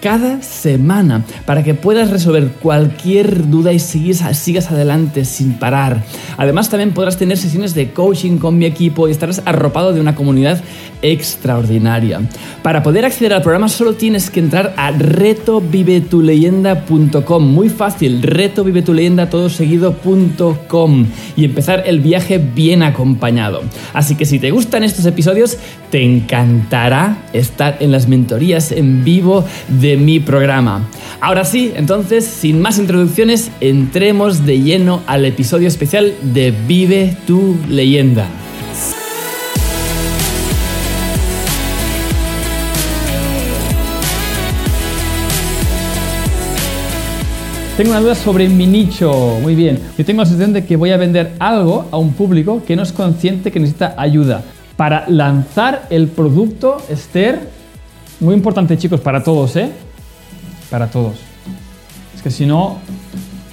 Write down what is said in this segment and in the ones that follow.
cada semana para que puedas resolver cualquier duda y sigas, adelante sin parar. Además también podrás tener sesiones de coaching con mi equipo y estarás arropado de una comunidad extraordinaria. Para poder acceder al programa solo tienes que entrar a retovivetuleyenda.com. Muy fácil, retovivetuleyenda todo seguido.com y empezar el viaje bien acompañado. Así que si te gustan estos episodios, te encantará estar en las mentorías en vivo de mi programa. Ahora sí, entonces, sin más introducciones, entremos de lleno al episodio especial de Vive tu leyenda. Tengo una duda sobre mi nicho. Muy bien. Yo tengo la sensación de que voy a vender algo a un público que no es consciente que necesita ayuda. Para lanzar el producto, Esther, muy importante, chicos, para todos, ¿eh? Para todos. Es que si no,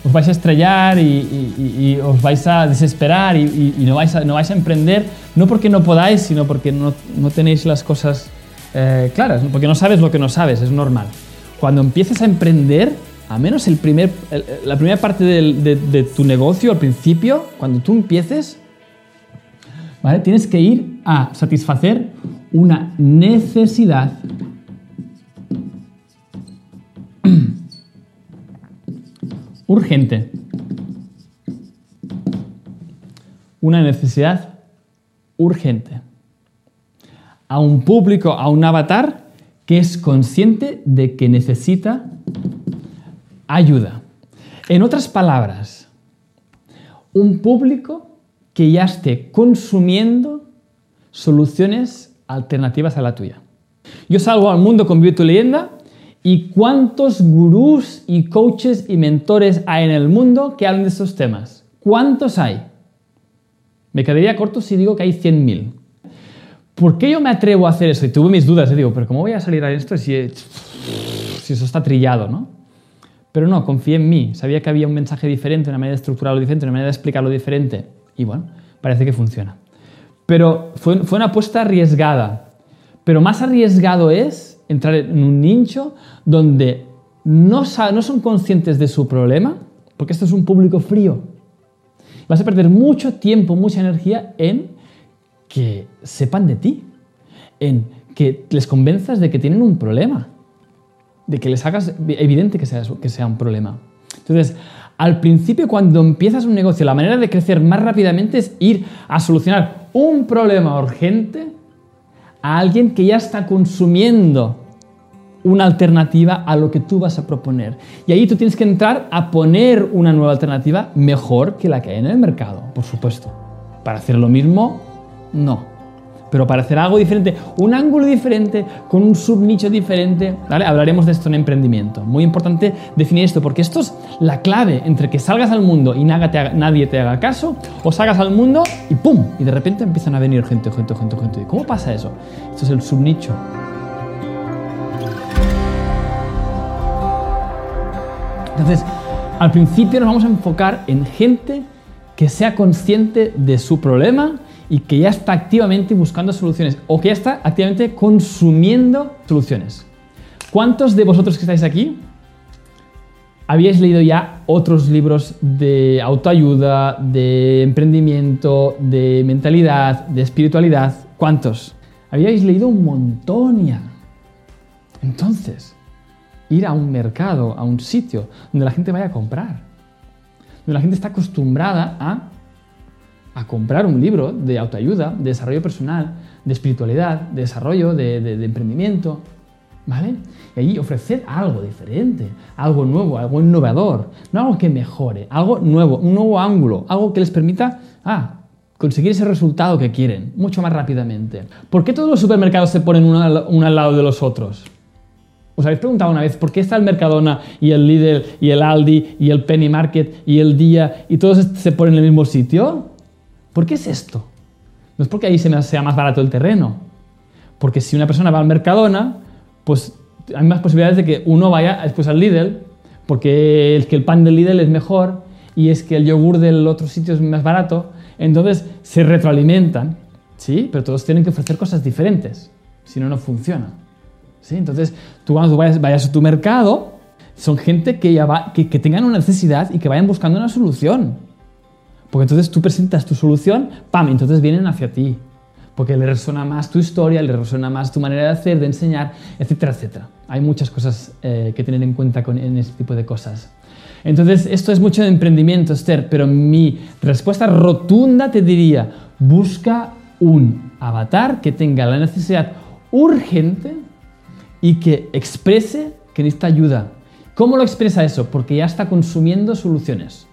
os vais a estrellar y, os vais a desesperar y, no, vais a, no vais a emprender, no porque no podáis, sino porque no, tenéis las cosas eh, claras, porque no sabes lo que no sabes, es normal. Cuando empieces a emprender, a menos el primer, la primera parte de, tu negocio al principio, cuando tú empieces, ¿vale? tienes que ir a satisfacer una necesidad urgente. Una necesidad urgente. A un público, a un avatar que es consciente de que necesita ayuda. En otras palabras, un público que ya esté consumiendo soluciones alternativas a la tuya. Yo salgo al mundo con tu leyenda ¿Y cuántos gurús y coaches y mentores hay en el mundo que hablan de estos temas? ¿Cuántos hay? Me quedaría corto si digo que hay 100.000. ¿Por qué yo me atrevo a hacer eso? Y tuve mis dudas, y digo, pero ¿cómo voy a salir a esto si, si eso está trillado, no? Pero no, confié en mí. Sabía que había un mensaje diferente, una manera de estructurarlo diferente, una manera de explicarlo diferente. Y bueno, parece que funciona. Pero fue una apuesta arriesgada. Pero más arriesgado es entrar en un nicho donde no, no son conscientes de su problema, porque esto es un público frío. Vas a perder mucho tiempo, mucha energía en que sepan de ti, en que les convenzas de que tienen un problema, de que les hagas evidente que sea, que sea un problema. Entonces, al principio cuando empiezas un negocio, la manera de crecer más rápidamente es ir a solucionar un problema urgente a alguien que ya está consumiendo una alternativa a lo que tú vas a proponer. Y ahí tú tienes que entrar a poner una nueva alternativa mejor que la que hay en el mercado, por supuesto. Para hacer lo mismo, no. Pero para hacer algo diferente, un ángulo diferente, con un subnicho diferente. Hablaremos de esto en emprendimiento. Muy importante definir esto, porque esto es la clave entre que salgas al mundo y nadie te haga caso, o salgas al mundo y ¡pum! Y de repente empiezan a venir gente, gente, gente, gente. ¿Cómo pasa eso? Esto es el subnicho. Entonces, al principio nos vamos a enfocar en gente que sea consciente de su problema y que ya está activamente buscando soluciones o que ya está activamente consumiendo soluciones. ¿Cuántos de vosotros que estáis aquí habíais leído ya otros libros de autoayuda, de emprendimiento, de mentalidad, de espiritualidad? ¿Cuántos? Habíais leído un montón ya. Entonces, ir a un mercado, a un sitio donde la gente vaya a comprar, donde la gente está acostumbrada a a comprar un libro de autoayuda, de desarrollo personal, de espiritualidad, de desarrollo, de, emprendimiento, ¿vale? Y ahí ofrecer algo diferente, algo nuevo, algo innovador, no algo que mejore, algo nuevo, un nuevo ángulo, algo que les permita, ah, conseguir ese resultado que quieren mucho más rápidamente. ¿Por qué todos los supermercados se ponen uno al, lado de los otros? ¿Os habéis preguntado una vez por qué está el Mercadona y el Lidl y el Aldi y el Penny Market y el Día y todos se ponen en el mismo sitio? ¿Por qué es esto? No es porque ahí se sea más barato el terreno. Porque si una persona va al Mercadona, pues hay más posibilidades de que uno vaya después al Lidl, porque el, que el pan del Lidl es mejor y es que el yogur del otro sitio es más barato. Entonces se retroalimentan, ¿sí? Pero todos tienen que ofrecer cosas diferentes, si no, no funciona. ¿sí? Entonces tú cuando vayas, a tu mercado, son gente que, ya va, que, que tengan una necesidad y que vayan buscando una solución. Porque entonces tú presentas tu solución, ¡pam! Entonces vienen hacia ti. Porque le resuena más tu historia, le resuena más tu manera de hacer, de enseñar, etcétera, etcétera. Hay muchas cosas eh, que tener en cuenta en este tipo de cosas. Entonces, esto es mucho de emprendimiento, Esther, pero mi respuesta rotunda te diría, busca un avatar que tenga la necesidad urgente y que exprese que necesita ayuda. ¿Cómo lo expresa eso? Porque ya está consumiendo soluciones.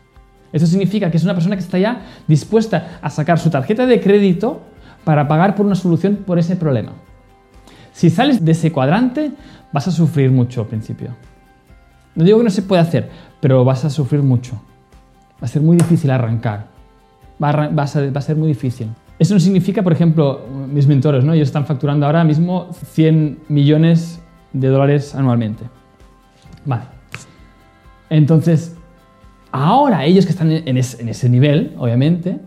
Eso significa que es una persona que está ya dispuesta a sacar su tarjeta de crédito para pagar por una solución por ese problema. Si sales de ese cuadrante, vas a sufrir mucho al principio. No digo que no se pueda hacer, pero vas a sufrir mucho. Va a ser muy difícil arrancar. Va a, ser muy difícil. Eso no significa, por ejemplo, mis mentores, ¿no? Ellos están facturando ahora mismo 100 millones de dólares anualmente. Vale. Entonces, Ahora, ellos que están en, ese nivel, obviamente,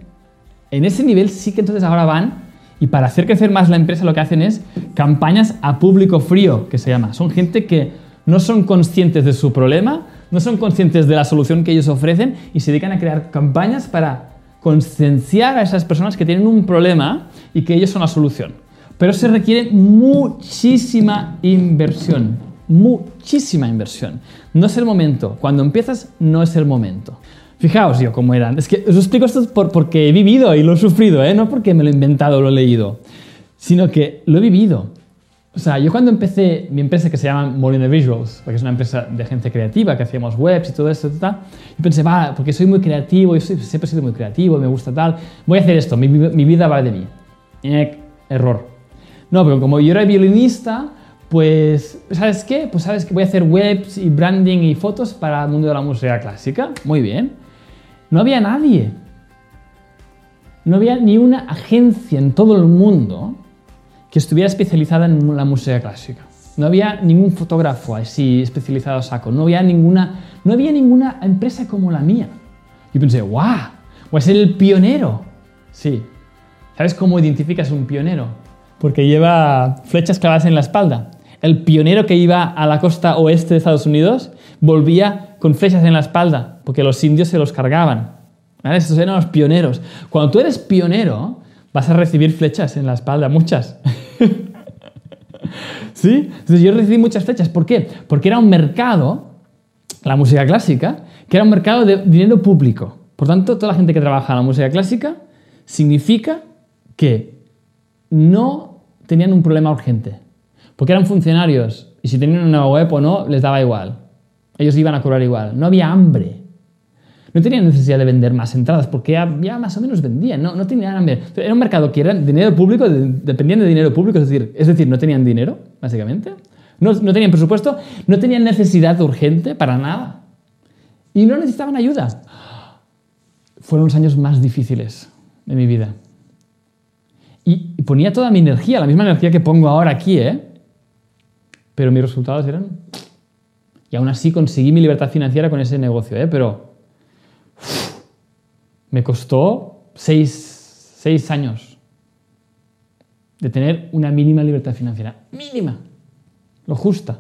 en ese nivel sí que entonces ahora van y para hacer crecer más la empresa lo que hacen es campañas a público frío, que se llama. Son gente que no son conscientes de su problema, no son conscientes de la solución que ellos ofrecen y se dedican a crear campañas para concienciar a esas personas que tienen un problema y que ellos son la solución. Pero se requiere muchísima inversión muchísima inversión. No es el momento. Cuando empiezas, no es el momento. Fijaos yo cómo eran. Es que os explico esto porque he vivido y lo he sufrido, ¿eh? no porque me lo he inventado o lo he leído, sino que lo he vivido. O sea, yo cuando empecé mi empresa que se llama Molina Visuals, porque es una empresa de gente creativa que hacíamos webs y todo esto, tal, y pensé, va, porque soy muy creativo, yo siempre he sido muy creativo, me gusta tal, voy a hacer esto, mi, mi vida va de mí. error. No, pero como yo era violinista, pues, ¿sabes qué? Pues sabes que voy a hacer webs y branding y fotos para el mundo de la música clásica. Muy bien. No había nadie. No había ni una agencia en todo el mundo que estuviera especializada en la música clásica. No había ningún fotógrafo así especializado a saco. No había ninguna, no había ninguna empresa como la mía. Yo pensé, ¡guau! Voy a ser el pionero. Sí. ¿Sabes cómo identificas un pionero? Porque lleva flechas clavadas en la espalda el pionero que iba a la costa oeste de Estados Unidos volvía con flechas en la espalda, porque los indios se los cargaban. ¿Vale? Estos eran los pioneros. Cuando tú eres pionero, vas a recibir flechas en la espalda, muchas. ¿Sí? Entonces yo recibí muchas flechas. ¿Por qué? Porque era un mercado, la música clásica, que era un mercado de dinero público. Por tanto, toda la gente que trabaja en la música clásica significa que no tenían un problema urgente. Porque eran funcionarios y si tenían una web o no, les daba igual. Ellos iban a cobrar igual. No había hambre. No tenían necesidad de vender más entradas porque ya, más o menos vendían, no, no tenían Era un mercado que era dinero público, dependían de dinero público, es decir, es decir no tenían dinero, básicamente. No, no tenían presupuesto, no tenían necesidad urgente para nada. Y no necesitaban ayuda. Fueron los años más difíciles de mi vida. Y ponía toda mi energía, la misma energía que pongo ahora aquí, ¿eh? Pero mis resultados eran... Y aún así conseguí mi libertad financiera con ese negocio, ¿eh? Pero me costó seis, seis años de tener una mínima libertad financiera. Mínima. Lo justa.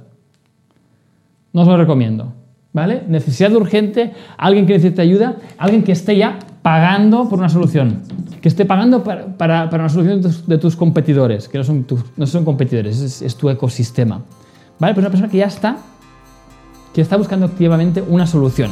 No os lo recomiendo. ¿Vale? Necesidad urgente, alguien que necesite ayuda, alguien que esté ya pagando por una solución, que esté pagando para, una solución de tus, competidores, que no son, no son competidores, es, tu ecosistema. ¿Vale? Pero una persona que ya está, que está buscando activamente una solución.